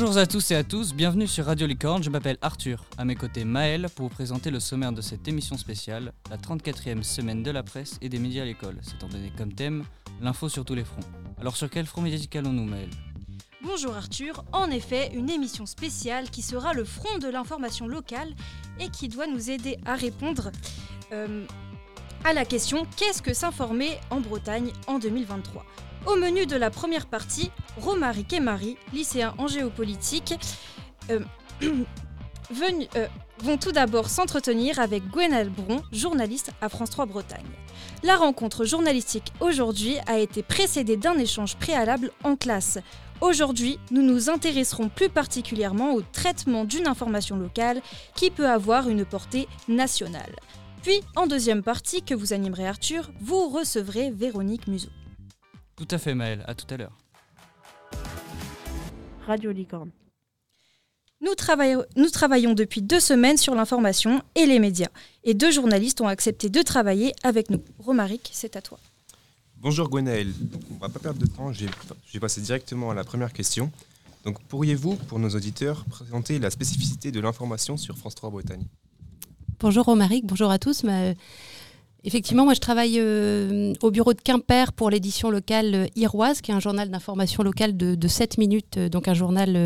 Bonjour à tous et à tous, bienvenue sur Radio Licorne, je m'appelle Arthur. À mes côtés Maël pour vous présenter le sommaire de cette émission spéciale, la 34e semaine de la presse et des médias à l'école, s'étant donné comme thème l'info sur tous les fronts. Alors sur quel front médiatique allons-nous Maël? Bonjour Arthur, en effet, une émission spéciale qui sera le front de l'information locale et qui doit nous aider à répondre euh, à la question Qu'est-ce que s'informer en Bretagne en 2023 Au menu de la première partie, Romaric et Marie, lycéens en géopolitique, euh, euh, vont tout d'abord s'entretenir avec Gwenelle Bron, journaliste à France 3 Bretagne. La rencontre journalistique aujourd'hui a été précédée d'un échange préalable en classe. Aujourd'hui, nous nous intéresserons plus particulièrement au traitement d'une information locale qui peut avoir une portée nationale. Puis, en deuxième partie que vous animerez Arthur, vous recevrez Véronique Museau. Tout à fait Maël, à tout à l'heure. Radio Licorne. Nous, travaillons- nous travaillons depuis deux semaines sur l'information et les médias. Et deux journalistes ont accepté de travailler avec nous. Romaric, c'est à toi. Bonjour Gwenaël, Donc, on va pas perdre de temps, je vais, passer directement à la première question. Donc pourriez-vous, pour nos auditeurs, présenter la spécificité de l'information sur France 3 Bretagne? Bonjour Romaric, bonjour à tous. Ma- Effectivement, moi je travaille euh, au bureau de Quimper pour l'édition locale euh, Iroise, qui est un journal d'information locale de, de 7 minutes, euh, donc un journal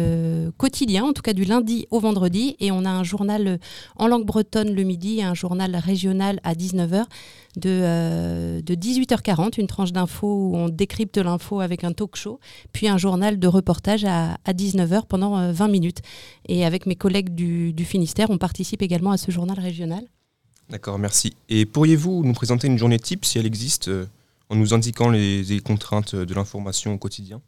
quotidien, en tout cas du lundi au vendredi. Et on a un journal en langue bretonne le midi et un journal régional à 19h de, de 18h40, une tranche d'info où on décrypte l'info avec un talk show, puis un journal de reportage à, à 19h pendant euh, 20 minutes. Et avec mes collègues du Finistère, on participe également à ce journal régional. D'accord, merci. Et pourriez-vous nous présenter une journée type, si elle existe, euh, en nous indiquant les, contraintes de l'information au quotidien?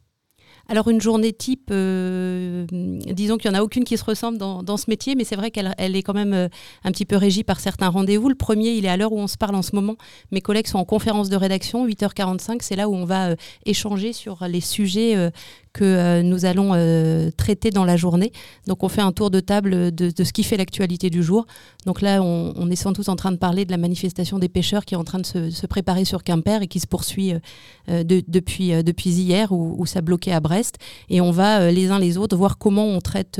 Alors une journée type, euh, disons qu'il n'y en a aucune qui se ressemble dans, ce métier, mais c'est vrai qu'elle elle est quand même euh, un petit peu régie par certains rendez-vous. Le premier, il est à l'heure où on se parle en ce moment. Mes collègues sont en conférence de rédaction, 8h45, c'est là où on va échanger sur les sujets que euh, nous allons euh, traiter dans la journée. Donc on fait un tour de table de, ce qui fait l'actualité du jour. Donc là, on, est sans doute en train de parler de la manifestation des pêcheurs qui est en train de se, préparer sur Quimper et qui se poursuit euh, de- depuis, hier où, où ça bloquait à Brest. Et on va les uns les autres voir comment on traite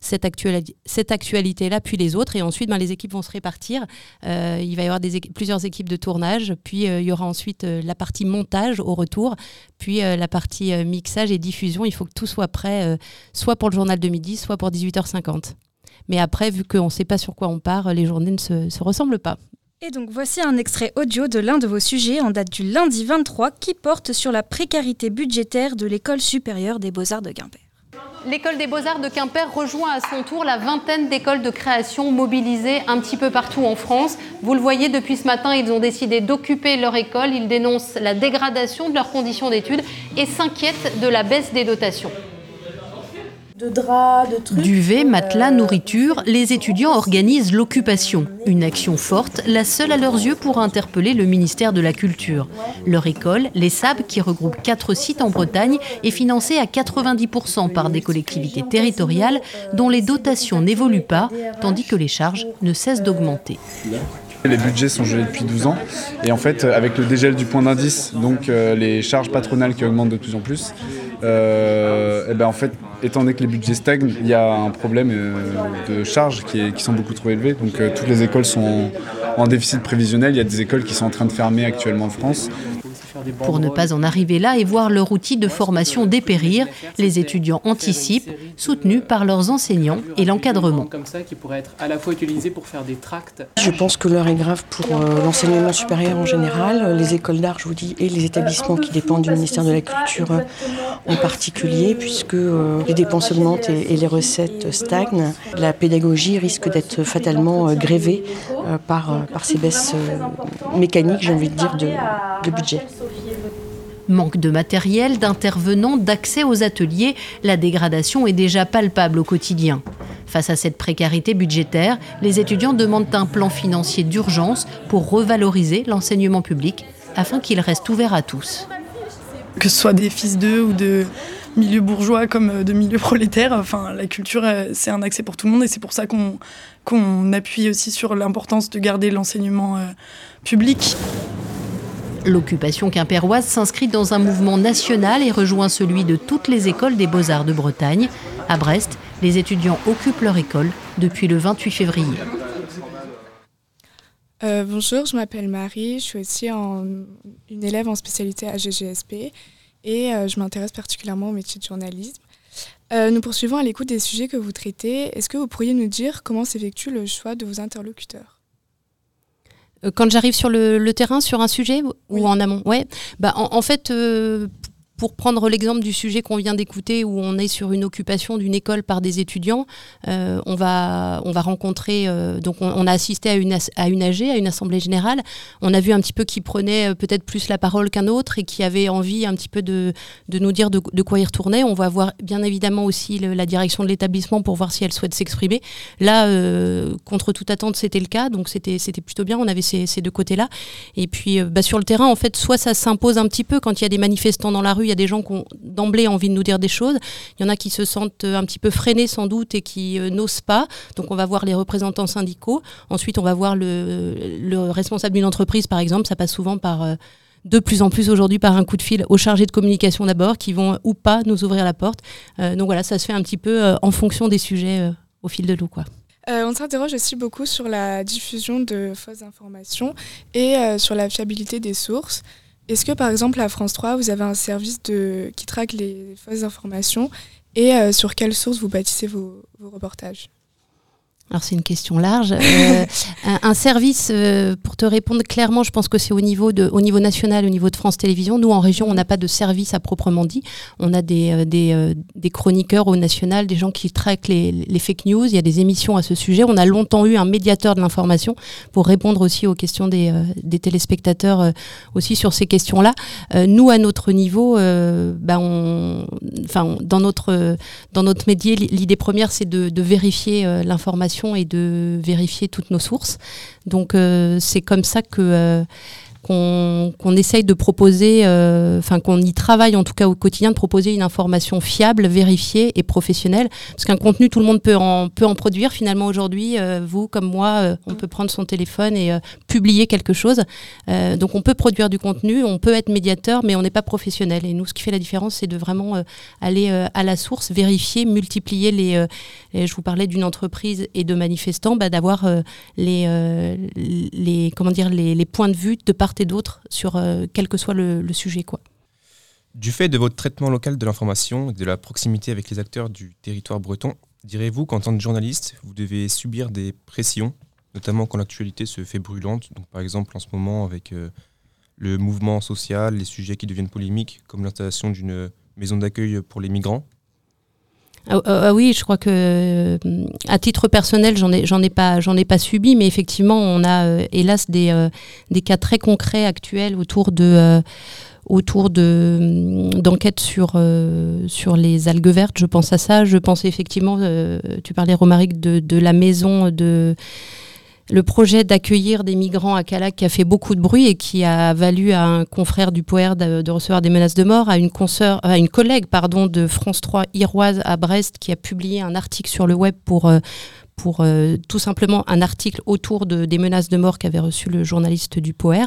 cette, actuali- cette actualité-là, puis les autres. Et ensuite, ben, les équipes vont se répartir. Il va y avoir plusieurs équipes de tournage. Puis il y aura ensuite la partie montage au retour. Puis la partie mixage et diffusion. Il faut que tout soit prêt, euh, soit pour le journal de midi, soit pour 18h50. Mais après, vu qu'on ne sait pas sur quoi on part, les journées ne se, se ressemblent pas. Et donc voici un extrait audio de l'un de vos sujets en date du lundi 23 qui porte sur la précarité budgétaire de l'école supérieure des beaux-arts de Quimper. L'école des beaux-arts de Quimper rejoint à son tour la vingtaine d'écoles de création mobilisées un petit peu partout en France. Vous le voyez, depuis ce matin, ils ont décidé d'occuper leur école. Ils dénoncent la dégradation de leurs conditions d'études et s'inquiètent de la baisse des dotations. De. Duvet, matelas, nourriture, les étudiants organisent l'occupation. Une action forte, la seule à leurs yeux pour interpeller le ministère de la Culture. Leur école, les SAB, qui regroupe quatre sites en Bretagne, est financée à 90% par des collectivités territoriales dont les dotations n'évoluent pas, tandis que les charges ne cessent d'augmenter. Les budgets sont gelés depuis 12 ans et en fait avec le dégel du point d'indice, donc euh, les charges patronales qui augmentent de plus en plus, euh, et ben en fait étant donné que les budgets stagnent, il y a un problème euh, de charges qui, sont beaucoup trop élevées. Donc toutes les écoles sont en déficit prévisionnel. Il y a des écoles qui sont en train de fermer actuellement en France. Pour ne pas en arriver là et voir leur outil de formation dépérir, les étudiants anticipent, soutenus par leurs enseignants et l'encadrement. comme ça qui pourrait être à la fois utilisé pour faire des tracts Je pense que l'heure est grave pour euh, l'enseignement supérieur en général, les écoles d'art, je vous dis, et les établissements qui dépendent du ministère de la Culture en particulier, puisque euh, les dépenses augmentent et, les recettes stagnent. La pédagogie risque d'être fatalement euh, grévée par, par ces baisses mécaniques, j'ai envie de dire, de, de budget. Manque de matériel, d'intervenants, d'accès aux ateliers, la dégradation est déjà palpable au quotidien. Face à cette précarité budgétaire, les étudiants demandent un plan financier d'urgence pour revaloriser l'enseignement public afin qu'il reste ouvert à tous. que ce soit des fils d'eux ou de milieux bourgeois comme euh, de milieux prolétaires. Enfin, la culture, euh, c'est un accès pour tout le monde et c'est pour ça qu'on appuie aussi sur l'importance de garder l'enseignement euh, public. L'occupation quimpéroise s'inscrit dans un mouvement national et rejoint celui de toutes les écoles des beaux-arts de Bretagne. À Brest, les étudiants occupent leur école depuis le 28 février. Euh, bonjour, je m'appelle Marie, je suis aussi une élève en spécialité à GGSP et euh, je m'intéresse particulièrement au métier de journalisme. Euh, nous poursuivons à l'écoute des sujets que vous traitez. Est-ce que vous pourriez nous dire comment s'effectue le choix de vos interlocuteurs? Quand j'arrive sur le, terrain, sur un sujet ou en amont Ouais. Bah, en, fait, pour prendre l'exemple du sujet qu'on vient d'écouter, où on est sur une occupation d'une école par des étudiants, euh, on, va, on va rencontrer, euh, donc on, a assisté à une, à une AG, à une assemblée générale. On a vu un petit peu qui prenait euh, peut-être plus la parole qu'un autre et qui avait envie un petit peu de, de nous dire de, quoi il retournait. On va voir bien évidemment aussi la direction de l'établissement pour voir si elle souhaite s'exprimer. Là, contre toute attente, c'était le cas, donc c'était plutôt bien. On avait ces, ces deux côtés-là. Et puis bah, sur le terrain, en fait, soit ça s'impose un petit peu quand il y a des manifestants dans la rue il y a des gens qui ont d'emblée envie de nous dire des choses. Il y en a qui se sentent euh, un petit peu freinés sans doute et qui euh, n'osent pas. Donc on va voir les représentants syndicaux. Ensuite, on va voir le, responsable d'une entreprise, par exemple. Ça passe souvent par euh, de plus en plus aujourd'hui par un coup de fil aux chargés de communication d'abord, qui vont ou pas nous ouvrir la porte. donc voilà, ça se fait un petit peu en fonction des sujets au fil de l'eau. on s'interroge aussi beaucoup sur la diffusion de fausses informations et sur la fiabilité des sources. Est-ce que par exemple à France 3, vous avez un service qui traque les fausses informations et euh, sur quelle source vous bâtissez vos reportages? Alors c'est une question large. Euh, un, service, euh, pour te répondre clairement, je pense que c'est au niveau de, au niveau national, au niveau de France Télévisions. Nous en région, on n'a pas de service à proprement dit. On a des, euh, des, des, chroniqueurs au national, des gens qui traquent les, fake news. Il y a des émissions à ce sujet. On a longtemps eu un médiateur de l'information pour répondre aussi aux questions des, des téléspectateurs aussi sur ces questions-là. nous, à notre niveau, bah on, enfin dans notre dans notre métier, l'idée première, c'est de, de vérifier l'information et de vérifier toutes nos sources. Donc euh, c'est comme ça que qu'on essaye de proposer, euh, enfin qu'on y travaille en tout cas au quotidien, de proposer une information fiable, vérifiée et professionnelle. Parce qu'un contenu, tout le monde peut en, produire. Finalement, aujourd'hui, euh, vous comme moi, euh, on peut prendre son téléphone et publier quelque chose. donc on peut produire du contenu, on peut être médiateur, mais on n'est pas professionnel. Et nous, ce qui fait la différence, c'est de vraiment aller à la source, vérifier, multiplier les... je vous parlais d'une entreprise et de manifestants, bah, d'avoir les, comment dire, les points de vue de part et d'autres sur euh, quel que soit le, sujet. Quoi. Du fait de votre traitement local de l'information et de la proximité avec les acteurs du territoire breton, direz-vous qu'en tant que journaliste, vous devez subir des pressions, notamment quand l'actualité se fait brûlante, par exemple en ce moment avec euh, le mouvement social, les sujets qui deviennent polémiques, comme l'installation d'une maison d'accueil pour les migrants ah, ah, ah, oui, je crois que euh, à titre personnel, j'en ai, j'en ai pas, j'en ai pas subi, mais effectivement, on a euh, hélas des, euh, des cas très concrets actuels autour de autour de d'enquêtes sur sur les algues vertes. Je pense à ça. Je pense effectivement, tu parlais Romaric de, de la maison de le projet d'accueillir des migrants à Calac qui a fait beaucoup de bruit et qui a valu à un confrère du Poer de, recevoir des menaces de mort, à une, consoeur, à une collègue pardon, de France 3 Iroise à Brest qui a publié un article sur le web pour, euh, pour euh, tout simplement un article autour de, des menaces de mort qu'avait reçu le journaliste du Poer.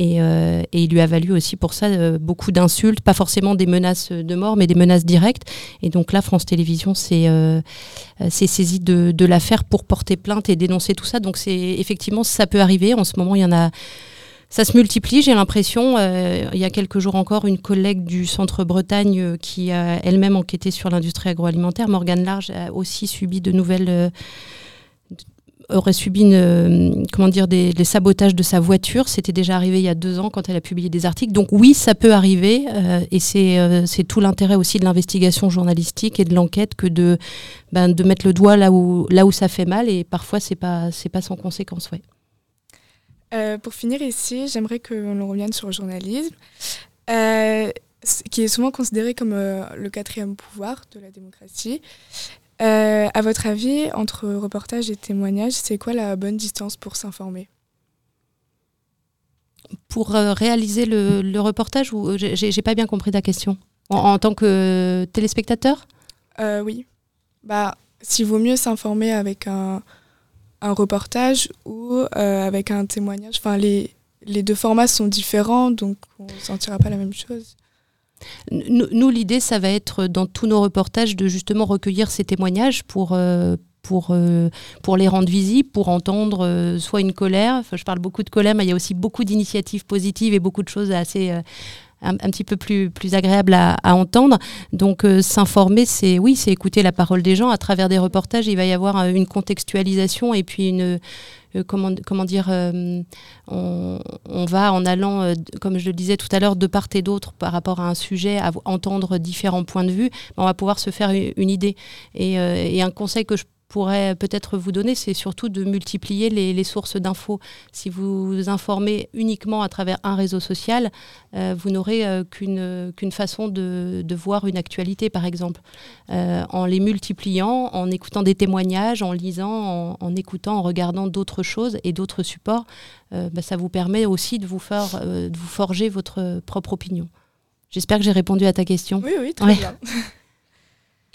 Euh, et, il lui a valu aussi pour ça euh, beaucoup d'insultes, pas forcément des menaces de mort, mais des menaces directes. Et donc là, France Télévisions s'est euh, saisi de, de l'affaire pour porter plainte et dénoncer tout ça. Donc c'est effectivement, ça peut arriver. En ce moment, il y en a ça se multiplie, j'ai l'impression. il y a quelques jours encore, une collègue du Centre Bretagne qui a elle-même enquêté sur l'industrie agroalimentaire, Morgane Large, a aussi subi de nouvelles aurait subi euh, comment dire, des, sabotages de sa voiture. C'était déjà arrivé il y a deux ans quand elle a publié des articles. Donc oui, ça peut arriver euh, et euh, c'est tout l'intérêt aussi de l'investigation journalistique et de l'enquête que de, ben, de mettre le doigt là où, là où ça fait mal et parfois c'est pas, pas sans conséquence. Ouais. Pour finir ici, j'aimerais que l'on revienne sur le journalisme, qui est souvent considéré comme le quatrième pouvoir de la démocratie. Euh, à votre avis, entre reportage et témoignage, c'est quoi la bonne distance pour s'informer? Pour euh, réaliser le, reportage, ou euh, j'ai pas bien compris ta question. En, tant que téléspectateur? Oui. Bah, s'il vaut mieux s'informer avec un, reportage ou avec un témoignage. Enfin, les, les deux formats sont différents, donc on ne sentira pas la même chose. nous, l'idée, ça va être dans tous nos reportages de justement recueillir ces témoignages pour, euh, pour, euh, pour les rendre visibles, pour entendre euh, soit une colère, je parle beaucoup de colère, mais il y a aussi beaucoup d'initiatives positives et beaucoup de choses assez... Un, petit peu plus, plus agréables à, entendre. Donc s'informer, c'est oui, c'est écouter la parole des gens. À travers des reportages, il va y avoir une contextualisation et puis une, euh, comment, comment dire, euh, on, va en allant, euh, comme je le disais tout à l'heure, de part et d'autre par rapport à un sujet, à entendre différents points de vue, on va pouvoir se faire une, idée. Et, et un conseil que je pourrais peut-être vous donner, c'est surtout de multiplier les, sources d'infos. Si vous vous informez uniquement à travers un réseau social, euh, vous n'aurez euh, qu'une façon de, voir une actualité, par exemple. Euh, en les multipliant, en écoutant des témoignages, en lisant, en, écoutant, en regardant d'autres choses et d'autres supports, bah, ça vous permet aussi de vous, faire, de vous forger votre propre opinion. J'espère que j'ai répondu à ta question. Oui, oui, très bien.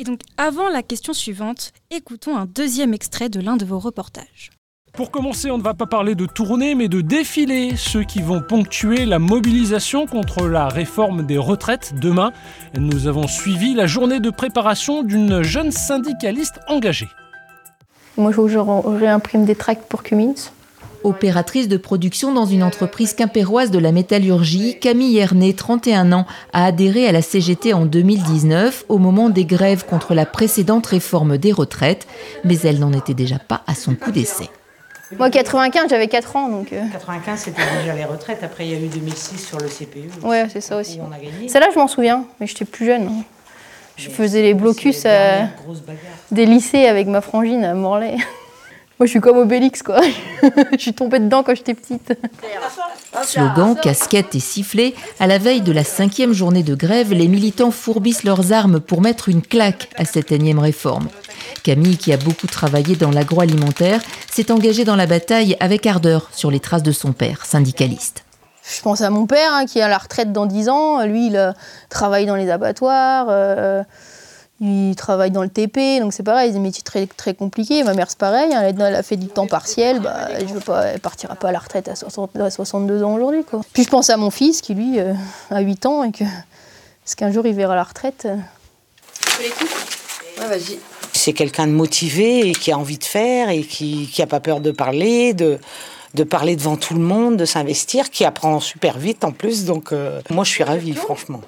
Et donc, avant la question suivante, écoutons un deuxième extrait de l'un de vos reportages. Pour commencer, on ne va pas parler de tournée, mais de défilés, ceux qui vont ponctuer la mobilisation contre la réforme des retraites demain. Nous avons suivi la journée de préparation d'une jeune syndicaliste engagée. Moi, je réimprime des tracts pour Cummins. Opératrice de production dans une entreprise quimpéroise de la métallurgie, Camille Erné, 31 ans, a adhéré à la CGT en 2019 au moment des grèves contre la précédente réforme des retraites, mais elle n'en était déjà pas à son coup d'essai. Moi, 95, j'avais 4 ans. Donc 95, euh. c'était déjà les retraites. Après, il y a eu 2006 sur le CPE. Ouais, c'est ça aussi. Celle-là, je m'en souviens, mais j'étais plus jeune. Je faisais les blocus euh, des lycées avec ma frangine à Morlaix. Moi, je suis comme Obélix, quoi. je suis tombée dedans quand j'étais petite. Slogan, casquettes et sifflets, à la veille de la cinquième journée de grève, les militants fourbissent leurs armes pour mettre une claque à cette énième réforme. Camille, qui a beaucoup travaillé dans l'agroalimentaire, s'est engagée dans la bataille avec ardeur sur les traces de son père, syndicaliste. Je pense à mon père, hein, qui est à la retraite dans 10 ans. Lui, il euh, travaille dans les abattoirs. Euh, il travaille dans le TP, donc c'est pareil, des métiers très, très compliqués. Ma mère, c'est pareil, hein, elle, a fait du temps partiel, bah, je veux pas, elle partira pas à la retraite à, 62 ans aujourd'hui. Puis je pense à mon fils qui, lui, euh, a 8 ans et que, est-ce qu'un jour il verra la retraite euh. ouais, vas-y. C'est quelqu'un de motivé et qui a envie de faire et qui n'a pas peur de parler, de, de parler devant tout le monde, de s'investir, qui apprend super vite en plus. Donc euh, moi, je suis ravie, franchement.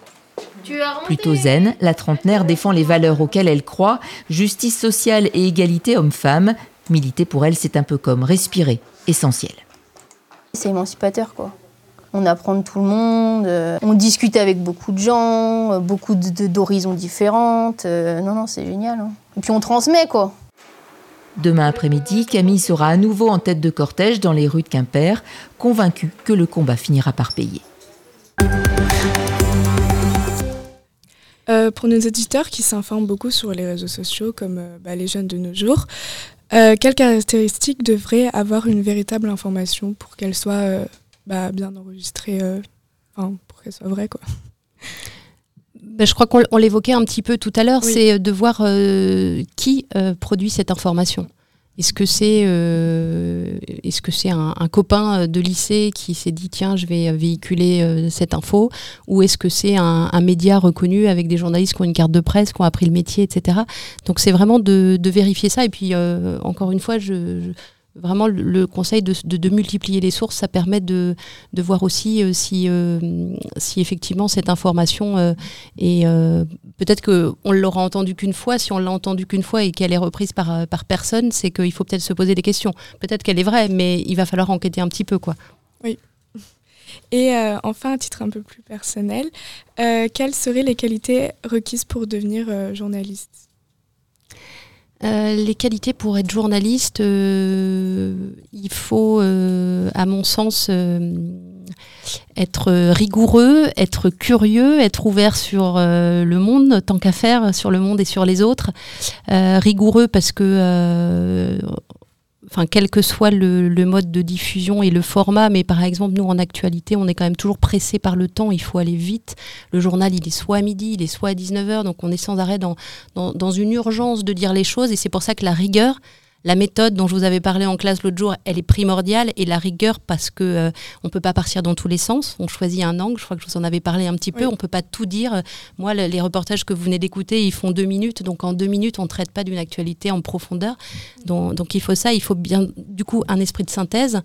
Plutôt zen, la trentenaire défend les valeurs auxquelles elle croit, justice sociale et égalité homme-femme. Militer pour elle, c'est un peu comme respirer, essentiel. C'est émancipateur, quoi. On apprend de tout le monde, euh, on discute avec beaucoup de gens, euh, beaucoup d'horizons différentes. Euh, non, non, c'est génial. Hein. Et puis on transmet, quoi. Demain après-midi, Camille sera à nouveau en tête de cortège dans les rues de Quimper, convaincue que le combat finira par payer. Euh, pour nos éditeurs qui s'informent beaucoup sur les réseaux sociaux, comme euh, bah, les jeunes de nos jours, euh, quelles caractéristiques devrait avoir une véritable information pour qu'elle soit bah, bien enregistrée, pour qu'elle soit vraie quoi? Ben, je crois qu'on l'évoquait un petit peu tout à l'heure, c'est de voir qui produit cette information. Est-ce que c'est euh, est-ce que c'est un, copain de lycée qui s'est dit tiens je vais véhiculer euh, cette info ou est-ce que c'est un, média reconnu avec des journalistes qui ont une carte de presse qui ont appris le métier etc donc c'est vraiment de, vérifier ça. Et puis euh, encore une fois je vraiment le, conseil de, multiplier les sources, ça permet de, voir aussi euh, si, euh, si effectivement cette information euh, est peut-être qu'on l'aura entendue qu'une fois. Si on l'a entendue qu'une fois et qu'elle est reprise par, par personne, c'est qu'il faut peut-être se poser des questions. Peut-être qu'elle est vraie, mais il va falloir enquêter un petit peu, quoi. Oui. Et enfin, à titre un peu plus personnel, quelles seraient les qualités requises pour devenir journaliste? Euh, les qualités pour être journaliste, euh, il faut, euh, à mon sens, être rigoureux, être curieux, être ouvert sur le monde, tant qu'à faire, sur le monde et sur les autres. rigoureux parce que enfin quel que soit le, mode de diffusion et le format, mais par exemple nous en actualité on est quand même toujours pressé par le temps, il faut aller vite. Le journal il est soit à midi, il est soit à 19h, donc on est sans arrêt dans, dans, une urgence de dire les choses et c'est pour ça que la rigueur, La méthode dont je vous avais parlé en classe l'autre jour, elle est primordiale et la rigueur parce que euh, on peut pas partir dans tous les sens. On choisit un angle. Je crois que je vous en avais parlé un petit peu. On peut pas tout dire. Moi, le- les reportages que vous venez d'écouter, ils font deux minutes. Donc en deux minutes, on traite pas d'une actualité en profondeur. Donc, donc il faut ça. Il faut bien, du coup, un esprit de synthèse.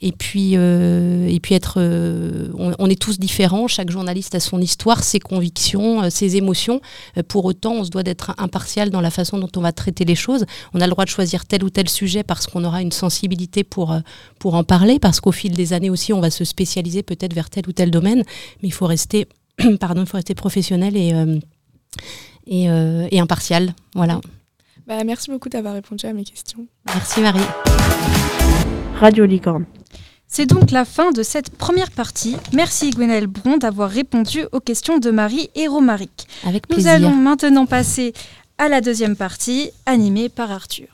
Et puis, euh, et puis être, euh, on, on est tous différents. Chaque journaliste a son histoire, ses convictions, euh, ses émotions. Pour autant, on se doit d'être impartial dans la façon dont on va traiter les choses. On a le droit de choisir tel ou tel sujet parce qu'on aura une sensibilité pour, pour en parler, parce qu'au fil des années aussi, on va se spécialiser peut-être vers tel ou tel domaine. Mais il faut rester, pardon, faut rester professionnel et, et, et impartial. Voilà. Bah, merci beaucoup d'avoir répondu à mes questions. Merci Marie. Radio Licorne. C'est donc la fin de cette première partie. Merci Gwenaëlle Bron d'avoir répondu aux questions de Marie et Romaric. Avec Nous plaisir. allons maintenant passer à la deuxième partie, animée par Arthur.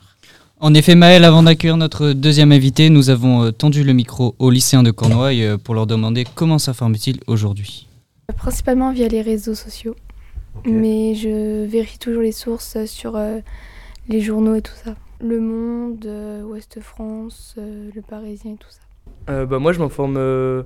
En effet, Maël, avant d'accueillir notre deuxième invité, nous avons euh, tendu le micro aux lycéens de Cornouailles euh, pour leur demander comment s'informent-ils aujourd'hui. Principalement via les réseaux sociaux. Mais je vérifie toujours les sources sur euh, les journaux et tout ça. Le Monde, euh, Ouest France, euh, Le Parisien et tout ça. Euh, bah, moi, je m'informe euh,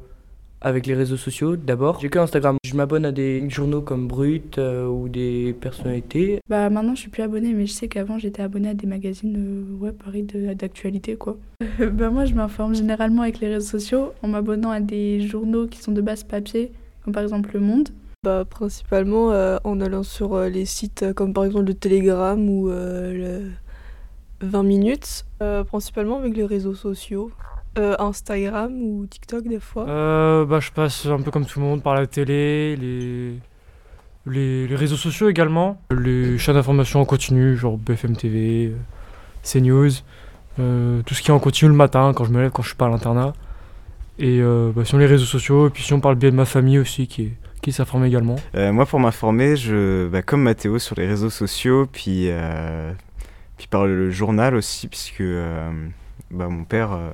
avec les réseaux sociaux d'abord. J'ai que Instagram. Je m'abonne à des journaux comme Brut euh, ou des personnalités. Bah maintenant je suis plus abonnée, mais je sais qu'avant j'étais abonnée à des magazines euh, ouais, pareil, de- d'actualité quoi. bah moi je m'informe généralement avec les réseaux sociaux en m'abonnant à des journaux qui sont de base papier, comme par exemple Le Monde. Bah, principalement euh, en allant sur euh, les sites comme par exemple le Telegram ou euh, le 20 minutes, euh, principalement avec les réseaux sociaux, euh, Instagram ou TikTok des fois. Euh, bah, je passe un peu comme tout le monde par la télé, les, les, les réseaux sociaux également, les chaînes d'information en continu, genre BFM TV, CNews, euh, tout ce qui est en continu le matin quand je me lève, quand je suis pas à l'internat. Et euh, bah, sur les réseaux sociaux, et puis si on parle bien de ma famille aussi qui, est- qui s'informe également. Euh, moi, pour m'informer, je, bah, comme Mathéo sur les réseaux sociaux, puis, euh, puis par le journal aussi, puisque euh, bah, mon père euh,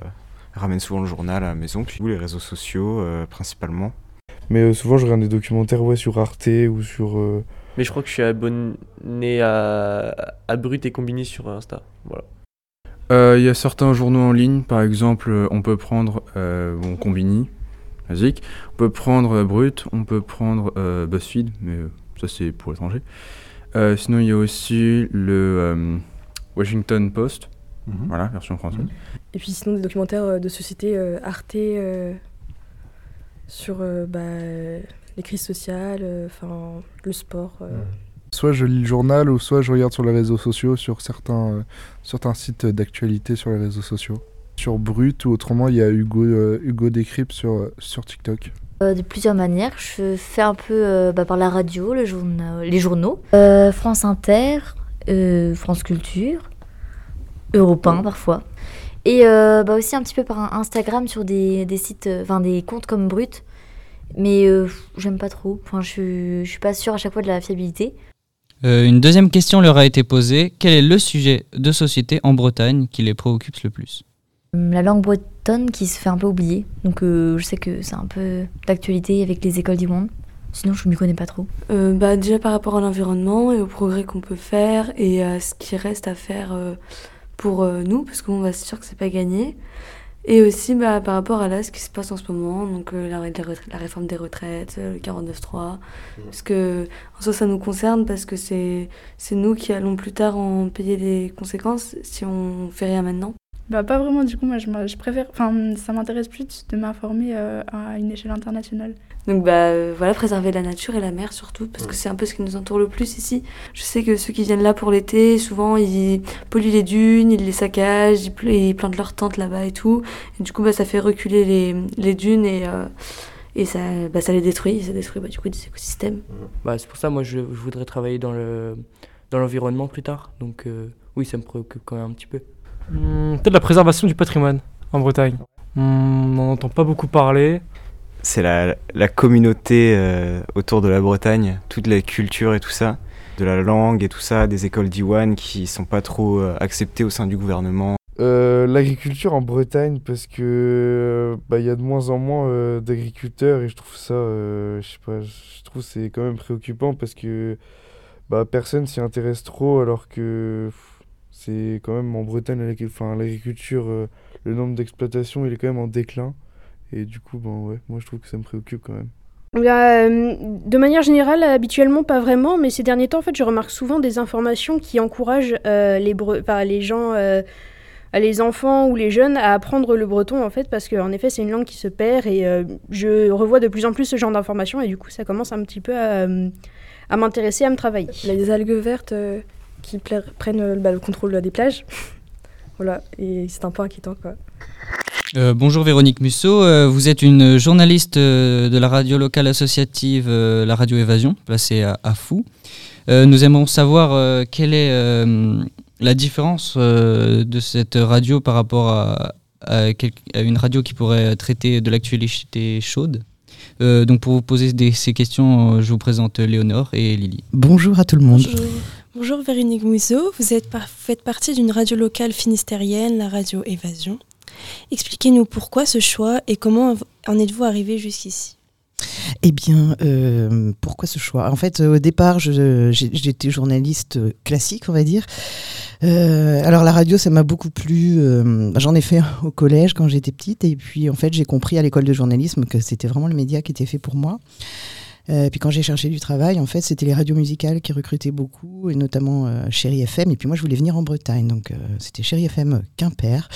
ramène souvent le journal à la maison, puis les réseaux sociaux euh, principalement. Mais euh, souvent, je regarde des documentaires ouais, sur Arte ou sur. euh, Mais je crois que je suis abonné à, à Brut et Combini sur Insta. Voilà. Euh, Il y a certains journaux en ligne, par exemple, on peut prendre euh, bon, Combini, basique, on peut prendre euh, Brut, on peut prendre euh, BuzzFeed, mais euh, ça c'est pour l'étranger. Euh, sinon, il y a aussi le euh, Washington Post, voilà, version française. Et puis sinon des documentaires euh, de société euh, Arte euh, sur euh, bah, les crises sociales, euh, enfin le sport. euh. Soit je lis le journal, ou soit je regarde sur les réseaux sociaux, sur certains, euh, certains sites d'actualité sur les réseaux sociaux. Sur Brut, ou autrement, il y a Hugo, euh, Hugo Décrypte sur, euh, sur TikTok. Euh, de plusieurs manières. Je fais un peu euh, bah, par la radio, le les journaux, Euh, France Inter, euh, France Culture, Europe 1 parfois. Et euh, bah, aussi un petit peu par Instagram sur des, des sites, euh, enfin des comptes comme Brut. Mais euh, j'aime pas trop. Enfin, je, suis- je suis pas sûre à chaque fois de la fiabilité. Euh, une deuxième question leur a été posée. Quel est le sujet de société en Bretagne qui les préoccupe le plus? Hum, La langue bretonne qui se fait un peu oublier. Donc euh, je sais que c'est un peu d'actualité avec les écoles du monde. Sinon, je m'y connais pas trop. Euh, bah, déjà par rapport à l'environnement et au progrès qu'on peut faire et à ce qui reste à faire euh, pour euh, nous, parce qu'on va c'est sûr que c'est pas gagné. Et aussi bah, par rapport à là, ce qui se passe en ce moment, donc euh, la, la retraite- la réforme des retraites, le 49.3, parce que en soi ça nous concerne parce que c'est c'est nous qui allons plus tard en payer les conséquences si on fait rien maintenant. Bah pas vraiment, du coup moi je, préfère, enfin ça m'intéresse plus de m'informer euh, à une échelle internationale. Donc bah euh, voilà, préserver la nature et la mer surtout, parce que c'est un peu ce qui nous entoure le plus ici. Je sais que ceux qui viennent là pour l'été, souvent ils polluent les dunes, ils les saccagent, ils, pl- ils plantent leurs tentes là-bas et tout. Et du coup bah, ça fait reculer les, les dunes et, euh, et ça, bah, ça les détruit, ça détruit bah, du coup des écosystèmes. Bah, c'est pour ça, moi, je, je voudrais travailler dans le dans l'environnement plus tard. Donc, euh, oui, ça me préoccupe quand même un petit peu. Hmm, Peut-être la préservation du patrimoine en Bretagne. Hmm, on n'en entend pas beaucoup parler. C'est la, la communauté euh, autour de la Bretagne, toute la culture et tout ça, de la langue et tout ça, des écoles d'Iwan qui sont pas trop euh, acceptées au sein du gouvernement. Euh, L'agriculture en Bretagne, parce que euh, bah, il y a de moins en moins euh, d'agriculteurs et je trouve ça, euh, je sais pas, je trouve que c'est quand même préoccupant parce que bah, personne s'y intéresse trop alors que pff, c'est quand même en Bretagne, l'agriculture, le nombre d'exploitations, il est quand même en déclin. Et du coup, bon, ouais, moi je trouve que ça me préoccupe quand même. Bah, de manière générale, habituellement pas vraiment, mais ces derniers temps, en fait, je remarque souvent des informations qui encouragent les, les gens les enfants ou les jeunes à apprendre le breton en fait parce qu'en effet c'est une langue qui se perd et euh, je revois de plus en plus ce genre d'informations et du coup ça commence un petit peu à, m'intéresser, à me travailler. Il y a des algues vertes euh, qui prennent euh, bah, le contrôle des plages. voilà, et c'est un peu inquiétant quoi. bonjour Véronique Musso, vous êtes une journaliste de la radio locale associative La Radio Évasion, placée à, à Fou. nous aimons savoir quelle est la différence euh, de cette radio par rapport à, une radio qui pourrait traiter de l'actualité chaude euh, donc pour vous poser ces questions, je vous présente Léonore et Lily. Bonjour à tout le monde. Bonjour, Bonjour Véronique Mouzeau, vous êtes faites partie d'une radio locale finistérienne, la radio Évasion. Expliquez-nous pourquoi ce choix et comment en êtes-vous arrivé jusqu'ici? Eh bien, euh, pourquoi ce choix? En fait, au départ, j'étais journaliste classique, on va dire. Euh, alors la radio, ça m'a beaucoup plu. Euh, j'en ai fait au collège quand j'étais petite, et puis en fait, j'ai compris à l'école de journalisme que c'était vraiment le média qui était fait pour moi. Et puis quand j'ai cherché du travail, en fait, c'était les radios musicales qui recrutaient beaucoup, et notamment Chéri FM. Et puis moi, je voulais venir en Bretagne, donc c'était Chéri FM Quimper.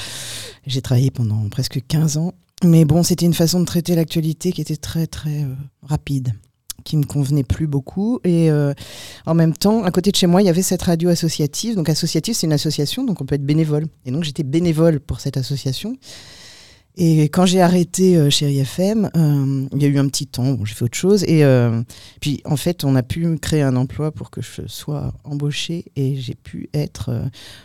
J'ai travaillé pendant presque 15 ans. Mais bon, c'était une façon de traiter l'actualité qui était très très euh, rapide, qui me convenait plus beaucoup. Et euh, en même temps, à côté de chez moi, il y avait cette radio associative. Donc associative, c'est une association, donc on peut être bénévole. Et donc j'étais bénévole pour cette association. Et quand j'ai arrêté euh, chez IFM, euh, il y a eu un petit temps, où j'ai fait autre chose. Et euh, puis, en fait, on a pu créer un emploi pour que je sois embauchée et j'ai pu être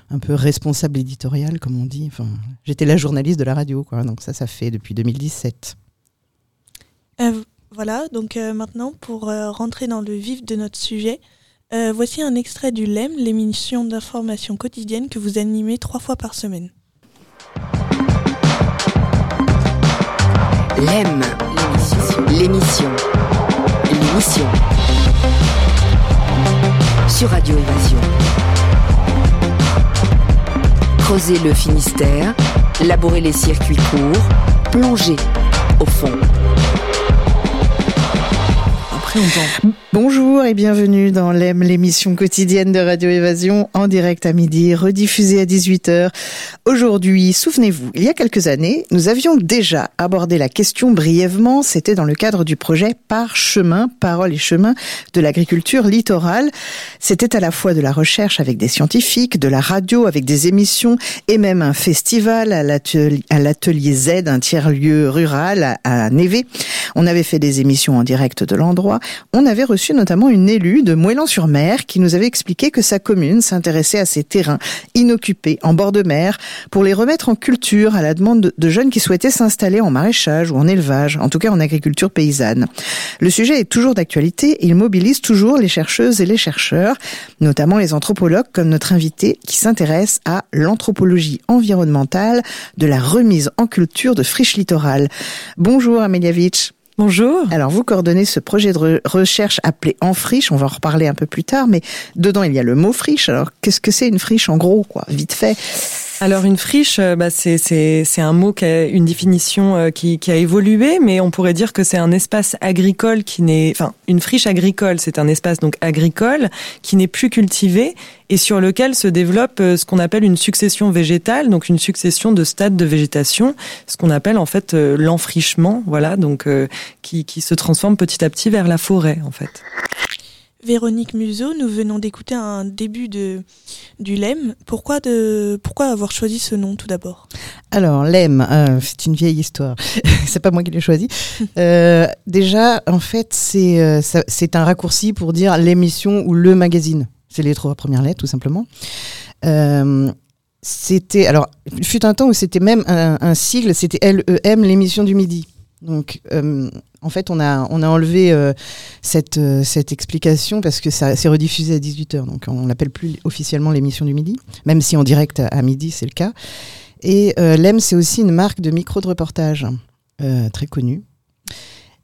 un peu responsable éditorial, comme on dit. Enfin, j'étais la journaliste de la radio, quoi. Donc, ça, ça fait depuis 2017. voilà, donc maintenant, pour rentrer dans le vif de notre sujet, voici un extrait du LEM, l'émission d'information quotidienne que vous animez trois fois par semaine. L'aime, l'émission, l'émission. Sur Radio Évasion. Creuser le Finistère, labourer les circuits courts, plonger au fond. Après, on Bonjour et bienvenue dans l'EM, l'émission quotidienne de Radio Évasion, en direct à midi, rediffusée à 18h. Aujourd'hui, souvenez-vous, il y a quelques années, nous avions déjà abordé la question brièvement, c'était dans le cadre du projet Par chemin, parole et chemin de l'agriculture littorale. C'était à la fois de la recherche avec des scientifiques, de la radio avec des émissions et même un festival à l'atelier Z, un tiers-lieu rural à Névé. On avait fait des émissions en direct de l'endroit. On avait notamment une élue de Moëlan-sur-Mer qui nous avait expliqué que sa commune s'intéressait à ces terrains inoccupés en bord de mer pour les remettre en culture à la demande de jeunes qui souhaitaient s'installer en maraîchage ou en élevage, en tout cas en agriculture paysanne. Le sujet est toujours d'actualité et il mobilise toujours les chercheuses et les chercheurs, notamment les anthropologues comme notre invité qui s'intéresse à l'anthropologie environnementale de la remise en culture de friches littorales. Bonjour Ameliavitch. Bonjour. Alors, vous coordonnez ce projet de recherche appelé En friche. On va en reparler un peu plus tard, mais dedans, il y a le mot friche. Alors, qu'est-ce que c'est une friche en gros, quoi, vite fait alors une friche, euh, bah, c'est un mot qui a une définition euh, qui, qui, a évolué, mais on pourrait dire que c'est un espace agricole qui n'est, enfin une friche agricole, c'est un espace donc agricole qui n'est plus cultivé et sur lequel se développe euh, ce qu'on appelle une succession végétale, donc une succession de stades de végétation, ce qu'on appelle en fait l'enfrichement, voilà, donc qui, qui se transforme petit à petit vers la forêt en fait. Véronique Museau, nous venons d'écouter un début de, du LEM. Pourquoi, de, pourquoi avoir choisi ce nom tout d'abord? Alors, LEM, euh, c'est une vieille histoire. c'est pas moi qui l'ai choisi. Euh, déjà, en fait, c'est euh, c'est un raccourci pour dire l'émission ou le magazine. C'est les trois premières lettres, tout simplement. c'était, alors, il fut un temps où c'était même un, un sigle, c'était LEM, l'émission du midi. Donc, en fait, on a, on a enlevé euh, cette, euh, cette explication parce que ça s'est rediffusé à 18h. Donc, on l'appelle plus officiellement l'émission du midi, même si en direct à, midi, c'est le cas. Et euh, l'EM, c'est aussi une marque de micro de reportage très connue.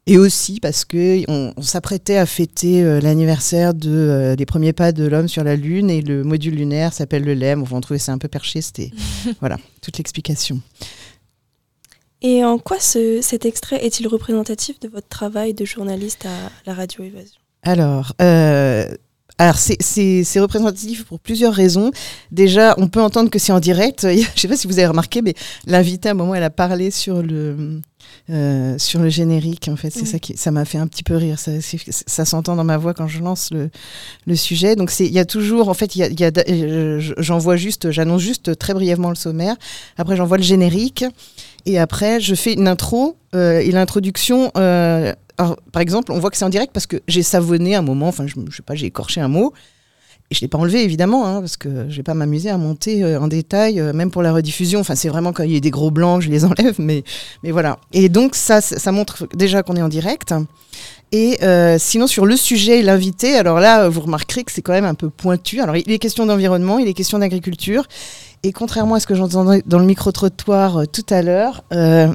Et aussi parce que on, s'apprêtait à fêter l'anniversaire de, des premiers pas de l'homme sur la Lune et le module lunaire s'appelle le LEM. On trouvait ça un peu perché. C'était voilà toute l'explication. Et en quoi cet extrait est-il représentatif de votre travail de journaliste à la radio Évasion? Alors, euh, alors c'est représentatif pour plusieurs raisons. Déjà, on peut entendre que c'est en direct. Je ne sais pas si vous avez remarqué, mais l'invité à un moment, elle a parlé sur le euh, sur le générique. En fait, c'est ça qui ça m'a fait un petit peu rire. Ça, ça s'entend dans ma voix quand je lance le, le sujet. Donc il y a toujours en fait il y a, j'envoie juste j'annonce juste très brièvement le sommaire. Après j'envoie le générique. Et après, je fais une intro euh, et l'introduction. Euh, par exemple, on voit que c'est en direct parce que j'ai savonné un moment, enfin, je, je sais pas, j'ai écorché un mot. Et je ne l'ai pas enlevé, évidemment, hein, parce que je vais pas m'amuser à monter euh, en détail, même pour la rediffusion. Enfin, c'est vraiment quand il y a des gros blancs je les enlève, mais, mais voilà. Et donc, ça, ça montre déjà qu'on est en direct. Et sinon, sur le sujet et l'invité, alors là, vous remarquerez que c'est quand même un peu pointu. Alors, il est question d'environnement, il est question d'agriculture. Et contrairement à ce que j'entendais dans le micro-trottoir euh, tout à l'heure, euh,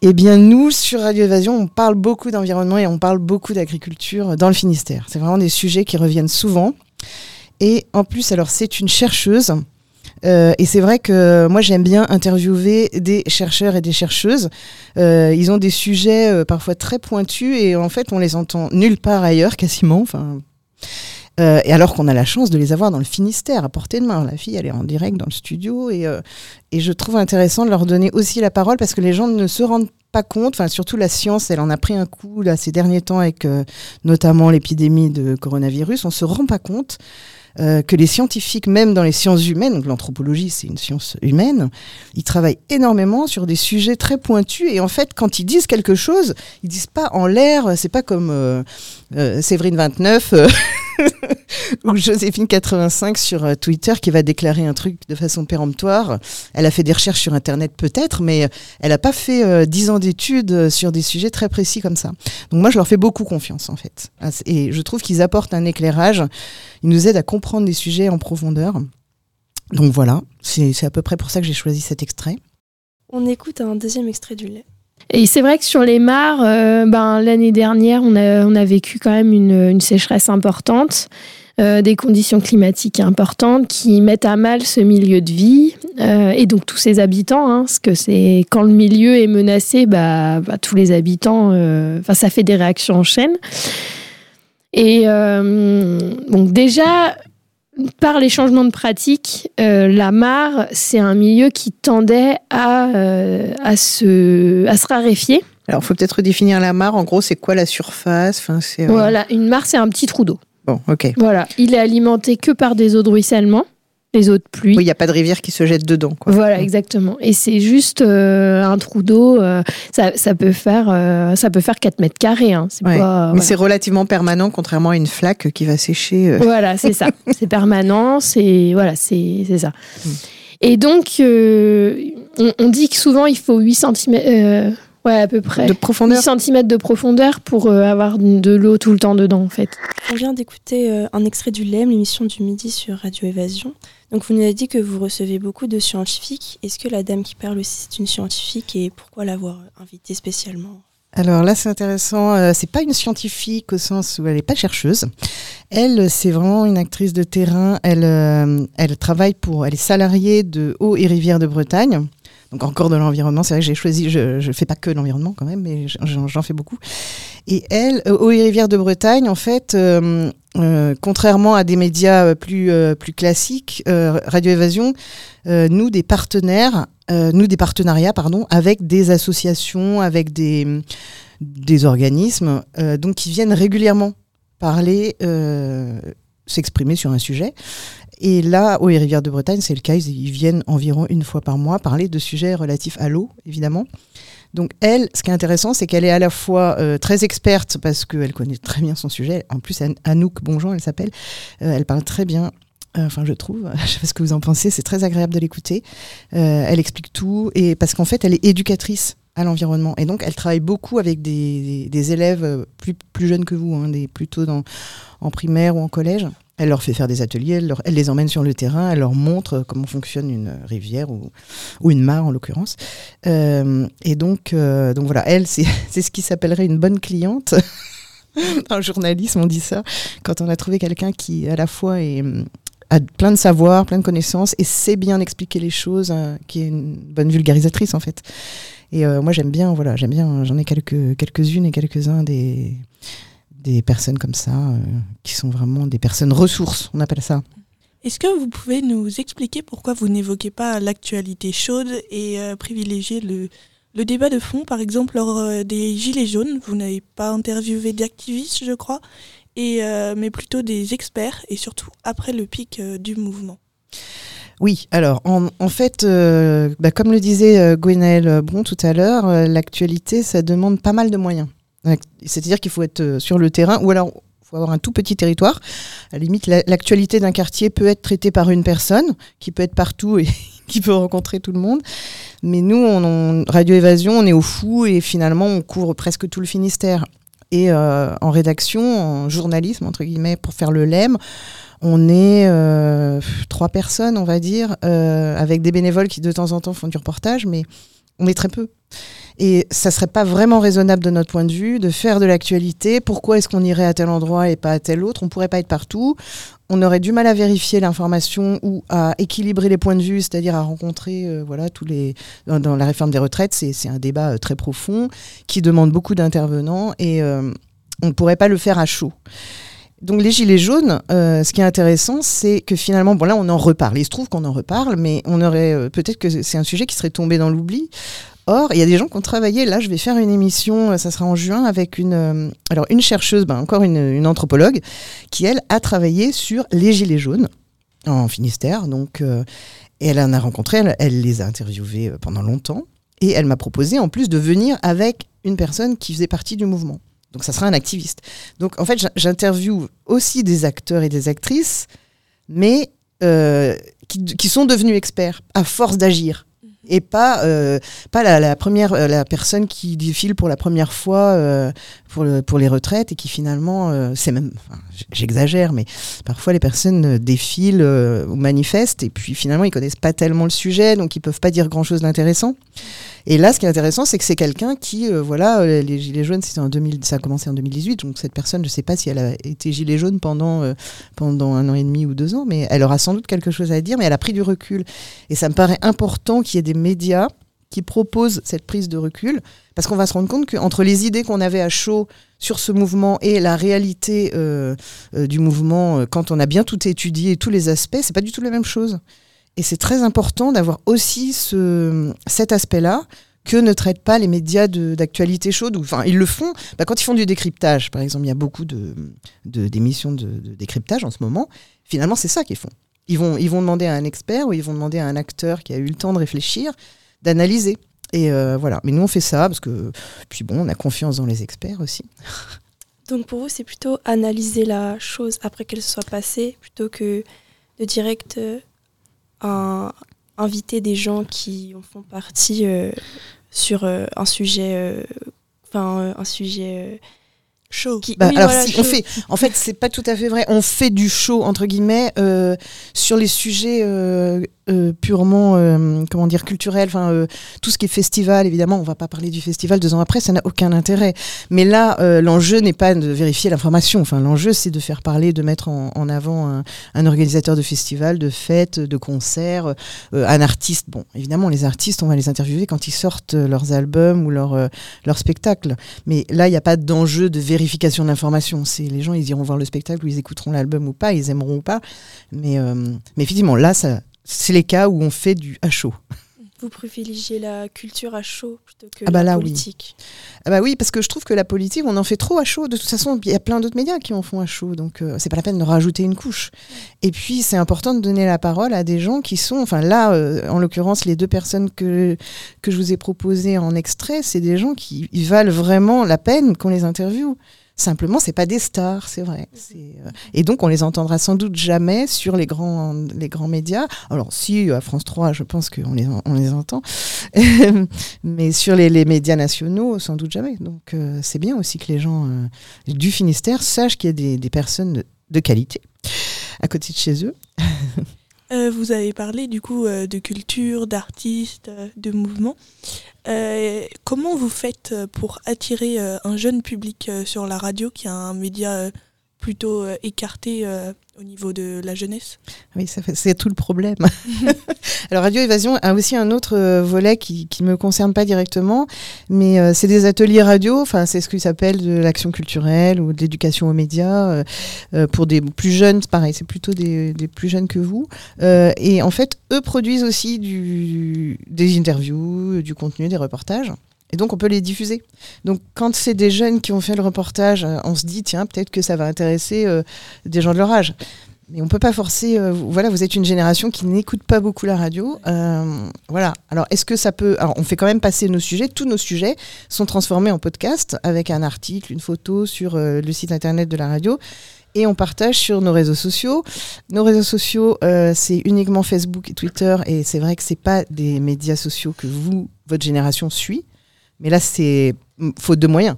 eh bien, nous, sur Radio Évasion, on parle beaucoup d'environnement et on parle beaucoup d'agriculture dans le Finistère. C'est vraiment des sujets qui reviennent souvent. Et en plus, alors, c'est une chercheuse. Euh, et c'est vrai que moi, j'aime bien interviewer des chercheurs et des chercheuses. ils ont des sujets parfois très pointus et en fait, on les entend nulle part ailleurs, quasiment. Enfin. Euh, et alors qu'on a la chance de les avoir dans le Finistère, à portée de main. La fille, elle est en direct dans le studio. Et, euh, je trouve intéressant de leur donner aussi la parole parce que les gens ne se rendent pas compte, enfin surtout la science, elle en a pris un coup là ces derniers temps avec euh, notamment l'épidémie de coronavirus. On se rend pas compte que les scientifiques, même dans les sciences humaines, l'anthropologie c'est une science humaine, ils travaillent énormément sur des sujets très pointus. Et en fait quand ils disent quelque chose, ils disent pas en l'air, c'est pas comme Séverine 29 ou Joséphine 85 sur euh, Twitter qui va déclarer un truc de façon péremptoire. Elle a fait des recherches sur Internet peut-être, mais elle n'a pas fait euh, dix ans d'études euh, sur des sujets très précis comme ça. Donc moi, je leur fais beaucoup confiance en fait. Et je trouve qu'ils apportent un éclairage. Ils nous aident à comprendre des sujets en profondeur. Donc voilà, c'est à peu près pour ça que j'ai choisi cet extrait. On écoute un deuxième extrait du lait. Et c'est vrai que sur les mares, ben, l'année dernière, on a, on a, vécu quand même une, une sécheresse importante. Euh, des conditions climatiques importantes qui mettent à mal ce milieu de vie euh, et donc tous ses habitants. Hein, parce que c'est quand le milieu est menacé, bah, bah tous les habitants, euh, ça fait des réactions en chaîne. Et donc déjà, par les changements de pratique, la mare, c'est un milieu qui tendait à, à, se, à se raréfier. Alors, il faut peut-être définir la mare. En gros, c'est quoi la surface? Enfin, Voilà, une mare, c'est un petit trou d'eau. Bon, ok. Voilà, il est alimenté que par des eaux de ruissellement, les eaux de pluie. Oui, il n'y a pas de rivière qui se jette dedans. Quoi. Voilà, exactement. Et c'est juste euh, un trou d'eau. Euh, ça, ça, peut faire, euh, ça peut faire 4 mètres carrés. Hein. Mais c'est relativement permanent, contrairement à une flaque qui va sécher. Voilà, c'est ça. c'est permanent. C'est voilà, c'est ça. Hmm. Et donc, on, on, dit que souvent il faut 8 cm Ouais, à peu près. De profondeur 10 cm de profondeur pour euh, avoir de l'eau tout le temps dedans, en fait. On vient d'écouter euh, un extrait du LEM, l'émission du midi sur Radio Évasion. Donc, vous nous avez dit que vous recevez beaucoup de scientifiques. Est-ce que la dame qui parle aussi, c'est une scientifique et pourquoi l'avoir invitée spécialement? Alors là, c'est intéressant. Euh, c'est pas une scientifique au sens où elle n'est pas chercheuse. Elle, c'est vraiment une actrice de terrain. Elle, elle travaille pour. Elle est salariée de Eau et Rivière de Bretagne donc encore de l'environnement. C'est vrai que j'ai choisi, je ne fais pas que l'environnement quand même, mais j'en fais beaucoup. Et elle, Eau et Rivière de Bretagne, en fait, euh, euh, contrairement à des médias plus, euh, plus classiques, Radio Évasion nous des des partenariats, pardon, avec des associations, avec des, des organismes, donc qui viennent régulièrement parler s'exprimer sur un sujet. Et là, aux Rivières de Bretagne, c'est le cas. Ils, viennent environ une fois par mois parler de sujets relatifs à l'eau, évidemment. Donc elle, ce qui est intéressant, c'est qu'elle est à la fois euh, très experte parce qu'elle connaît très bien son sujet. En plus, Anouk Bonjean, elle s'appelle. Euh, elle parle très bien. Euh, enfin, je trouve. je sais pas ce que vous en pensez. C'est très agréable de l'écouter. elle explique tout et parce qu'en fait, elle est éducatrice à l'environnement. Et donc, elle travaille beaucoup avec des, des élèves plus, plus jeunes que vous, hein, des, plutôt dans, en primaire ou en collège. Elle leur fait faire des ateliers, elle, les emmène sur le terrain, elle leur montre comment fonctionne une rivière ou, une mare en l'occurrence. Euh, et donc, euh, donc voilà, elle, c'est ce qui s'appellerait une bonne cliente. Le journalisme, on dit ça. Quand on a trouvé quelqu'un qui, à la fois, est, a plein de savoir, plein de connaissances et sait bien expliquer les choses, hein, qui est une bonne vulgarisatrice en fait. Et euh, moi, j'aime bien, voilà, j'aime bien, j'en ai quelques, quelques-unes et quelques-uns des, des personnes comme ça, euh, qui sont vraiment des personnes ressources, on appelle ça. Est-ce que vous pouvez nous expliquer pourquoi vous n'évoquez pas l'actualité chaude et euh, privilégiez le, le débat de fond? Par exemple, lors euh, des Gilets jaunes, vous n'avez pas interviewé d'activistes, je crois, et, mais plutôt des experts, et surtout après le pic du mouvement. Oui, alors en, en fait, euh, bah, comme le disait euh, Gwenaëlle Bron tout à l'heure, euh, l'actualité, ça demande pas mal de moyens. C'est-à-dire qu'il faut être euh, sur le terrain, ou alors il faut avoir un tout petit territoire. À la limite, la- l'actualité d'un quartier peut être traitée par une personne, qui peut être partout et qui peut rencontrer tout le monde. Mais nous, on, on- Radio Évasion, on est au fou et finalement, on couvre presque tout le Finistère. Et euh, en rédaction, en journalisme, entre guillemets, pour faire le LEM, on est euh, trois personnes, on va dire, avec des bénévoles qui de temps en temps font du reportage, mais on est très peu. Et ça serait pas vraiment raisonnable de notre point de vue de faire de l'actualité. Pourquoi est-ce qu'on irait à tel endroit et pas à tel autre? On pourrait pas être partout. On aurait du mal à vérifier l'information ou à équilibrer les points de vue, c'est-à-dire à rencontrer, euh, voilà, tous les. Dans, la réforme des retraites, c'est un débat euh, très profond qui demande beaucoup d'intervenants et euh, on ne pourrait pas le faire à chaud. Donc les gilets jaunes, ce qui est intéressant, c'est que finalement, bon là on en reparle. Il se trouve qu'on en reparle, mais on aurait peut-être que c'est un sujet qui serait tombé dans l'oubli. Or, il y a des gens qui ont travaillé. Là, je vais faire une émission, euh, ça sera en juin, avec une, euh, alors une chercheuse, ben, encore une, anthropologue, qui elle a travaillé sur les gilets jaunes en Finistère. Donc, euh, et elle en a rencontré, elle, les a interviewés pendant longtemps, et elle m'a proposé en plus de venir avec une personne qui faisait partie du mouvement. Donc ça sera un activiste. Donc en fait, j'in- j'interviewe aussi des acteurs et des actrices, mais qui sont devenus experts à force d'agir. Et pas, euh, pas la, première, euh, la personne qui défile pour la première fois euh, pour, pour les retraites et qui finalement, c'est même, j'exagère, mais parfois les personnes défilent ou manifestent et puis finalement ils connaissent pas tellement le sujet, donc ils peuvent pas dire grand chose d'intéressant. Et là, ce qui est intéressant, c'est que c'est quelqu'un qui, voilà, les gilets jaunes, c'était en 2000, ça a commencé en 2018, donc cette personne, je sais pas si elle a été gilet jaune pendant pendant un an et demi ou deux ans, mais elle aura sans doute quelque chose à dire, mais elle a pris du recul. Et ça me paraît important qu'il y ait des médias qui proposent cette prise de recul, parce qu'on va se rendre compte qu'entre les idées qu'on avait à chaud sur ce mouvement et la réalité euh, euh, du mouvement, euh, quand on a bien tout étudié, tous les aspects, c'est pas du tout la même chose. Et c'est très important d'avoir aussi ce, cet aspect-là que ne traitent pas les médias d'actualité chaude. Enfin, ils le font bah, quand ils font du décryptage. Par exemple, il y a beaucoup de de- d'émissions de, de décryptage en ce moment. Finalement, c'est ça qu'ils font. Ils vont, ils vont demander à un expert ou ils vont demander à un acteur qui a eu le temps de réfléchir, d'analyser. Et euh, voilà. Mais nous, on fait ça parce que, puis bon, on a confiance dans les experts aussi. Donc pour vous, c'est plutôt analyser la chose après qu'elle soit passée, plutôt que de direct euh, inviter des gens qui en font partie euh, sur un sujet, enfin un sujet chaud. Bah, alors si, on fait, en fait, c'est pas tout à fait vrai. On fait du show entre guillemets euh, sur les sujets euh, euh, purement, euh, comment dire, culturels. Enfin, euh, tout ce qui est festival, évidemment, on va pas parler du festival deux ans après, ça n'a aucun intérêt. Mais là, euh, l'enjeu n'est pas de vérifier l'information. Enfin, l'enjeu, c'est de faire parler, de mettre en, en avant un, un organisateur de festival, de fêtes, de concerts, euh, un artiste. Bon, évidemment, les artistes, on va les interviewer quand ils sortent leurs albums ou leurs euh, spectacles. Mais là, il n'y a pas d'enjeu de vérification de l'information. C'est les gens, ils iront voir le spectacle ou ils écouteront l'album ou pas, ils aimeront ou pas. Mais, euh, mais effectivement, là, ça, c'est les cas où on fait du à chaud. Vous privilégiez la culture à chaud plutôt que Ah bah la là, politique? oui. Ah bah oui, parce que je trouve que la politique, on en fait trop à chaud. De toute façon, il y a plein d'autres médias qui en font à chaud, donc euh, c'est pas la peine de rajouter une couche. Et puis, c'est important de donner la parole à des gens qui sont, enfin là, euh, en l'occurrence, les deux personnes que, que je vous ai proposées en extrait, c'est des gens qui valent vraiment la peine qu'on les interviewe. Simplement, c'est pas des stars, c'est vrai. C'est, euh, Et donc, on les entendra sans doute jamais sur les grands, les grands médias. Alors, si à France 3, je pense qu'on les, on les entend, mais sur les, les médias nationaux, sans doute jamais. Donc, euh, c'est bien aussi que les gens euh, du Finistère sachent qu'il y a des, des personnes de, de qualité. à côté de chez eux. Euh, vous avez parlé du coup euh, de culture, d'artistes, euh, de mouvements. comment vous faites pour attirer un jeune public sur la radio qui est un média plutôt écarté au niveau de la jeunesse Oui, c'est tout le problème. Alors Radio Évasion a aussi un autre euh, volet qui ne me concerne pas directement, mais euh, c'est des ateliers radio, c'est ce qui s'appelle de l'action culturelle ou de l'éducation aux médias euh, pour des plus jeunes, pareil, c'est plutôt des, plus jeunes que vous. et en fait, eux produisent aussi des interviews, du contenu, des reportages. Et donc, on peut les diffuser. Donc, quand c'est des jeunes qui ont fait le reportage, euh, on se dit, tiens, peut-être que ça va intéresser euh, des gens de leur âge. Mais on ne peut pas forcer. Euh, voilà, vous êtes une génération qui n'écoute pas beaucoup la radio. voilà. Alors, est-ce que ça peut. Alors, on fait quand même passer nos sujets. Tous nos sujets sont transformés en podcast avec un article, une photo sur le site internet de la radio. Et on partage sur nos réseaux sociaux. Nos réseaux sociaux, c'est uniquement Facebook et Twitter. Et c'est vrai que ce pas des médias sociaux que vous, votre génération, suit. Mais là, c'est faute de moyens.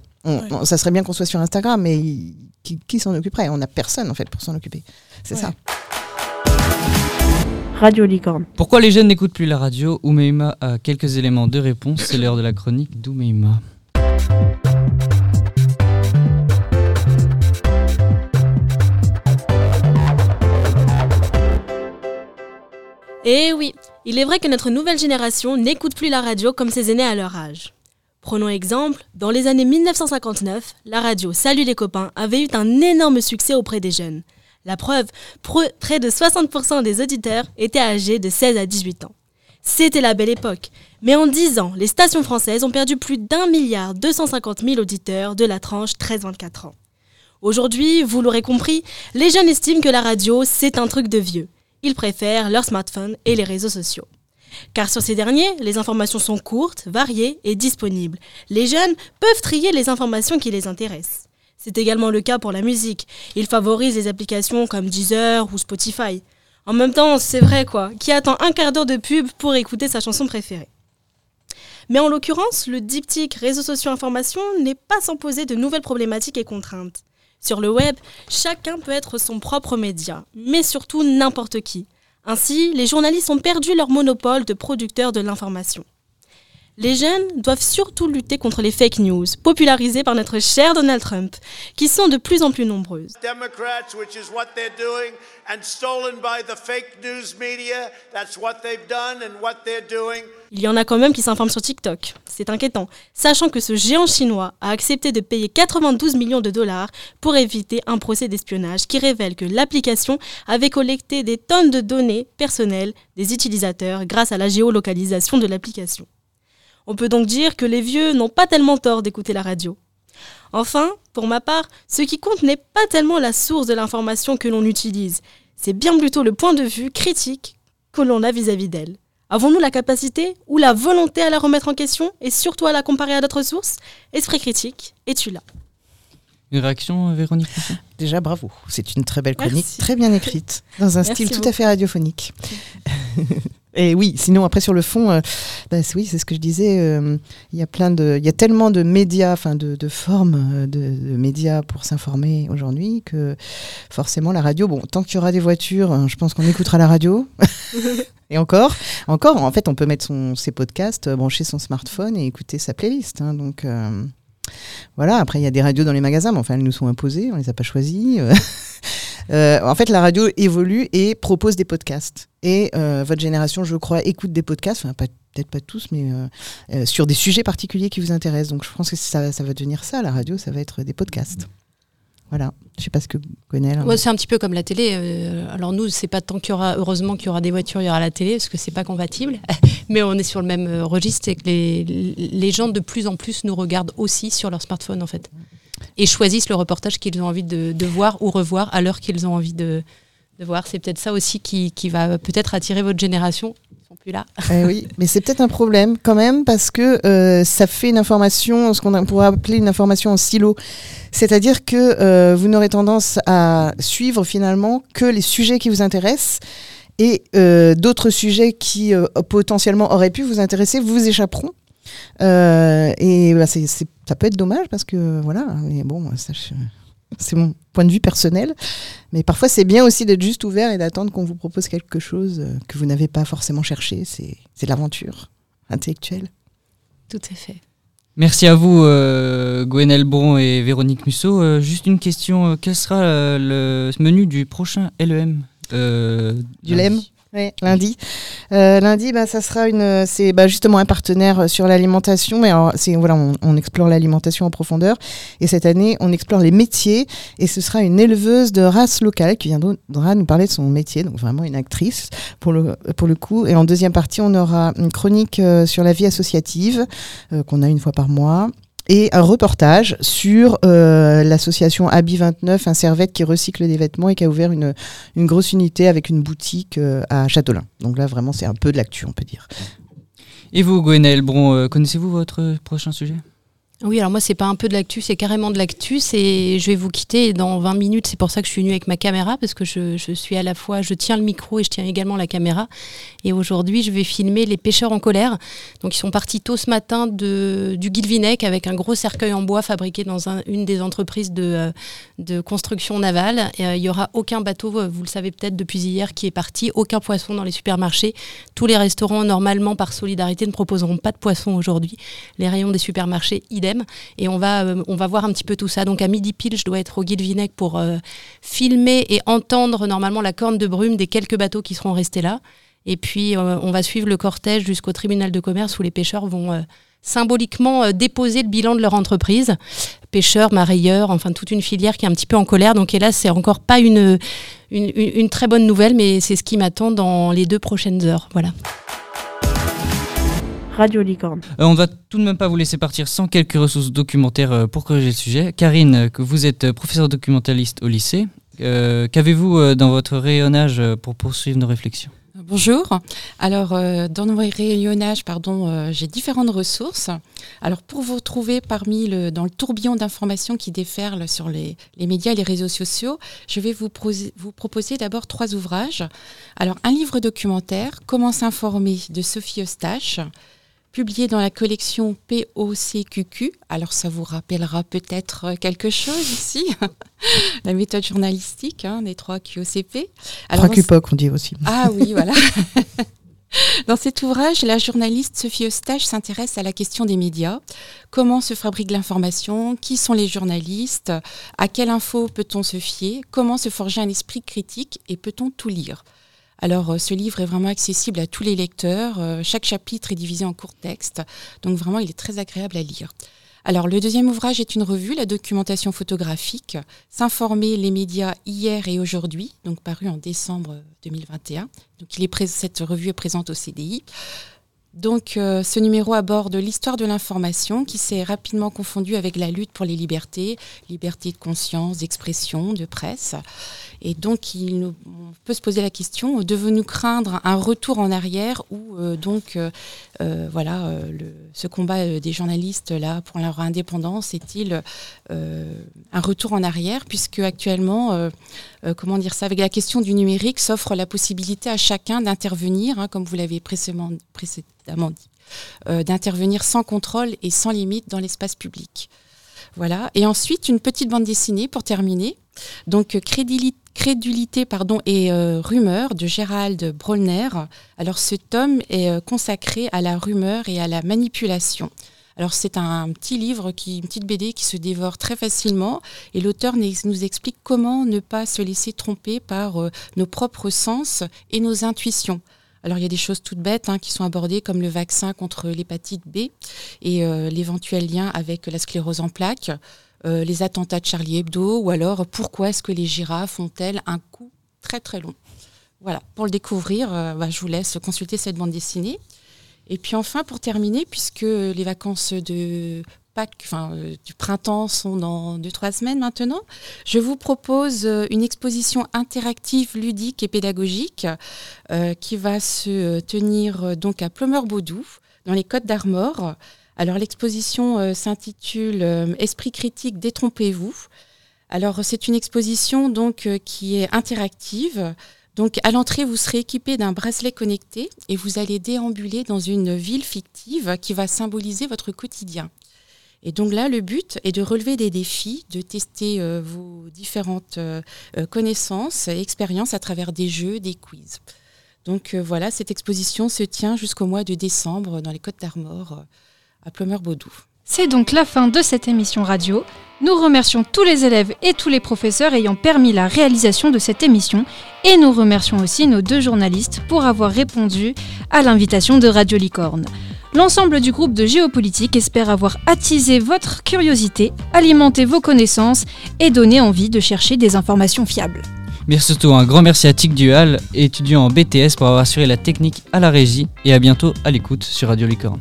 ça serait bien qu'on soit sur Instagram, mais qui, s'en occuperait? On n'a personne, en fait, pour s'en occuper. C'est ça. Radio Licorne. Pourquoi les jeunes n'écoutent plus la radio? Oumeima a quelques éléments de réponse. C'est l'heure de la chronique d'Oumeima. Eh oui, il est vrai que notre nouvelle génération n'écoute plus la radio comme ses aînés à leur âge. Prenons exemple, dans les années 1959, la radio Salut les copains avait eu un énorme succès auprès des jeunes. La preuve, près de 60% des auditeurs étaient âgés de 16 à 18 ans. C'était la belle époque. Mais en 10 ans, les stations françaises ont perdu plus d'un milliard 250 000 auditeurs de la tranche 13-24 ans. Aujourd'hui, vous l'aurez compris, les jeunes estiment que la radio, c'est un truc de vieux. Ils préfèrent leur smartphone et les réseaux sociaux. Car sur ces derniers, les informations sont courtes, variées et disponibles. Les jeunes peuvent trier les informations qui les intéressent. C'est également le cas pour la musique. Ils favorisent les applications comme Deezer ou Spotify. En même temps, c'est vrai quoi, qui attend un quart d'heure de pub pour écouter sa chanson préférée? Mais en l'occurrence, le diptyque réseaux sociaux information n'est pas sans poser de nouvelles problématiques et contraintes. Sur le web, chacun peut être son propre média, mais surtout n'importe qui. Ainsi, les journalistes ont perdu leur monopole de producteurs de l'information. Les jeunes doivent surtout lutter contre les fake news, popularisées par notre cher Donald Trump, qui sont de plus en plus nombreuses. Il y en a quand même qui s'informent sur TikTok. C'est inquiétant, sachant que ce géant chinois a accepté de payer 92 millions de dollars pour éviter un procès d'espionnage qui révèle que l'application avait collecté des tonnes de données personnelles des utilisateurs grâce à la géolocalisation de l'application. On peut donc dire que les vieux n'ont pas tellement tort d'écouter la radio. Enfin, pour ma part, ce qui compte n'est pas tellement la source de l'information que l'on utilise, c'est bien plutôt le point de vue critique que l'on a vis-à-vis d'elle. Avons-nous la capacité ou la volonté à la remettre en question et surtout à la comparer à d'autres sources? Esprit critique, es-tu là? Une réaction, Véronique Déjà, bravo. C'est une très belle chronique, très bien écrite, dans un style tout à fait radiophonique. Et oui, sinon après sur le fond, euh, bah, oui, c'est ce que je disais. Euh, il y a plein de, il y a tellement de médias, enfin de, formes euh, de, médias pour s'informer aujourd'hui que forcément la radio. Bon, tant qu'il y aura des voitures, hein, je pense qu'on écoutera la radio. et encore, encore, en fait, on peut mettre son, ses podcasts, brancher son smartphone et écouter sa playlist. Hein, donc voilà. Après, il y a des radios dans les magasins, mais enfin, elles nous sont imposées, on les a pas choisies. Euh, en fait, la radio évolue et propose des podcasts. Et euh, votre génération, je crois, écoute des podcasts, enfin, peut-être pas tous, mais euh, sur des sujets particuliers qui vous intéressent. Donc, je pense que ça, va devenir ça, la radio, ça va être des podcasts. Voilà, je sais pas ce que vous connaissez. Ouais, c'est un petit peu comme la télé. alors nous, c'est pas tant qu'il y aura, heureusement qu'il y aura des voitures, il y aura la télé, parce que c'est pas compatible. Mais on est sur le même registre, et que les gens de plus en plus nous regardent aussi sur leur smartphone, en fait et choisissent le reportage qu'ils ont envie de, voir ou revoir à l'heure qu'ils ont envie de, voir. C'est peut-être ça aussi qui, va peut-être attirer votre génération. Ils sont plus là. Eh oui, mais c'est peut-être un problème quand même parce que euh, ça fait une information, ce qu'on pourrait appeler une information en silo. C'est-à-dire que euh, vous n'aurez tendance à suivre finalement que les sujets qui vous intéressent et euh, d'autres sujets qui potentiellement auraient pu vous intéresser vous échapperont. Et bah, c'est ça peut être dommage parce que voilà, mais bon, c'est mon point de vue personnel. Mais parfois, c'est bien aussi d'être juste ouvert et d'attendre qu'on vous propose quelque chose euh, que vous n'avez pas forcément cherché. C'est l'aventure intellectuelle. Tout à fait. Merci à vous, euh, Gwenel Bon et Véronique Musso. Euh, juste une question, euh, quel sera le menu du prochain LEM Du LEM oui, lundi. Euh, lundi, bah, ça sera une, c'est bah, justement un partenaire sur l'alimentation. Mais c'est voilà, on, explore l'alimentation en profondeur. Et cette année, on explore les métiers. Et ce sera une éleveuse de race locale qui viendra nous parler de son métier. Donc vraiment une actrice pour le pour le coup. Et en deuxième partie, on aura une chronique euh, sur la vie associative euh, qu'on a une fois par mois et un reportage sur euh, l'association Abi 29, un servette qui recycle des vêtements et qui a ouvert une, une grosse unité avec une boutique euh, à Châtelain. Donc là, vraiment, c'est un peu de l'actu, on peut dire. Et vous, Gwenel Bron, euh, connaissez-vous votre prochain sujet? Oui, alors moi, c'est pas un peu de l'actu, c'est carrément de l'actu. Et je vais vous quitter dans 20 minutes. C'est pour ça que je suis venue avec ma caméra, parce que je, je, suis à la fois, je tiens le micro et je tiens également la caméra. Et aujourd'hui, je vais filmer les pêcheurs en colère. Donc, ils sont partis tôt ce matin du Guilvinec avec un gros cercueil en bois fabriqué dans un, une des entreprises de, euh, construction navale. Euh, il y aura aucun bateau, euh, vous le savez peut-être depuis hier, qui est parti. Aucun poisson dans les supermarchés. Tous les restaurants, normalement, par solidarité, ne proposeront pas de poisson aujourd'hui. Les rayons des supermarchés, idem et on va, on va voir un petit peu tout ça. Donc à midi pile, je dois être au Guilvinec pour filmer et entendre normalement la corne de brume des quelques bateaux qui seront restés là. Et puis euh, on va suivre le cortège jusqu'au tribunal de commerce où les pêcheurs vont symboliquement déposer le bilan de leur entreprise. Pêcheurs, marailleurs, enfin toute une filière qui est un petit peu en colère. Donc hélas, c'est encore pas une, une, une très bonne nouvelle, mais c'est ce qui m'attend dans les deux prochaines heures. Voilà. Radio Licorne. Euh, on ne va tout de même pas vous laisser partir sans quelques ressources documentaires euh, pour corriger le sujet. Karine, que vous êtes professeure documentaliste au lycée, euh, qu'avez-vous dans votre rayonnage pour poursuivre nos réflexions? Bonjour. Alors, dans nos rayonnages, pardon, j'ai différentes ressources. Alors, pour vous trouver parmi le, dans le tourbillon d'informations qui déferlent sur les, les, médias et les réseaux sociaux, je vais vous, vous proposer d'abord trois ouvrages. Alors, un livre documentaire, Comment s'informer de Sophie Eustache, publié dans la collection POCQQ. Alors ça vous rappellera peut-être quelque chose ici, la méthode journalistique hein, des trois QOCP. Alors, trois QPOC, on dit aussi. Ah oui, voilà. Dans cet ouvrage, la journaliste Sophie Eustache s'intéresse à la question des médias. Comment se fabrique l'information? Qui sont les journalistes? À quelle info peut-on se fier? Comment se forger un esprit critique? Et peut-on tout lire? Alors, euh, ce livre est vraiment accessible à tous les lecteurs. Euh, chaque chapitre est divisé en courts textes. Donc, vraiment, il est très agréable à lire. Alors, le deuxième ouvrage est une revue, la documentation photographique, S'informer les médias hier et aujourd'hui, donc paru en décembre 2021. Donc, il est cette revue est présente au CDI. Donc, euh, ce numéro aborde l'histoire de l'information qui s'est rapidement confondue avec la lutte pour les libertés, liberté de conscience, d'expression, de presse. Et donc, il on peut se poser la question devons-nous craindre un retour en arrière ou euh, donc, euh, euh, voilà, ce combat des journalistes là pour leur indépendance est-il un retour en arrière? Puisque actuellement, comment dire ça, avec la question du numérique, s'offre la possibilité à chacun d'intervenir, hein, comme vous l'avez précédemment, précédemment dit, d'intervenir sans contrôle et sans limite dans l'espace public. Voilà. Et ensuite, une petite bande dessinée pour terminer. Donc, crédilité Crédulité pardon, et euh, rumeur de Gérald Bronner. Alors ce tome est euh, consacré à la rumeur et à la manipulation. Alors c'est un petit livre, qui, une petite BD qui se dévore très facilement et l'auteur nous explique comment ne pas se laisser tromper par euh, nos propres sens et nos intuitions. Alors il y a des choses toutes bêtes hein, qui sont abordées comme le vaccin contre l'hépatite B et l'éventuel lien avec la sclérose en plaques. Euh, les attentats de Charlie Hebdo, ou alors pourquoi est-ce que les girafes ont-elles un cou très très long Voilà, pour le découvrir, euh, bah, je vous laisse consulter cette bande dessinée. Et puis enfin, pour terminer, puisque les vacances de Enfin, euh, du printemps sont dans deux, trois semaines maintenant, je vous propose une exposition interactive, ludique et pédagogique qui va se tenir donc à Plumeur-Baudou, dans les Côtes d'Armor. Alors l'exposition euh, s'intitule euh, Esprit critique, détrompez-vous. Alors c'est une exposition donc euh, qui est interactive. Donc à l'entrée, vous serez équipé d'un bracelet connecté et vous allez déambuler dans une ville fictive qui va symboliser votre quotidien. Et donc là, le but est de relever des défis, de tester euh, vos différentes euh, euh, connaissances et expériences à travers des jeux, des quiz. Donc voilà, cette exposition se tient jusqu'au mois de décembre dans les Côtes d'Armor à Plumeur-Baudou. C'est donc la fin de cette émission radio. Nous remercions tous les élèves et tous les professeurs ayant permis la réalisation de cette émission et nous remercions aussi nos deux journalistes pour avoir répondu à l'invitation de Radio Licorne. L'ensemble du groupe de géopolitique espère avoir attisé votre curiosité, alimenté vos connaissances et donné envie de chercher des informations fiables. Mais surtout un grand merci à Tic Duhal, étudiant en BTS pour avoir assuré la technique à la régie et à bientôt à l'écoute sur Radio Licorne.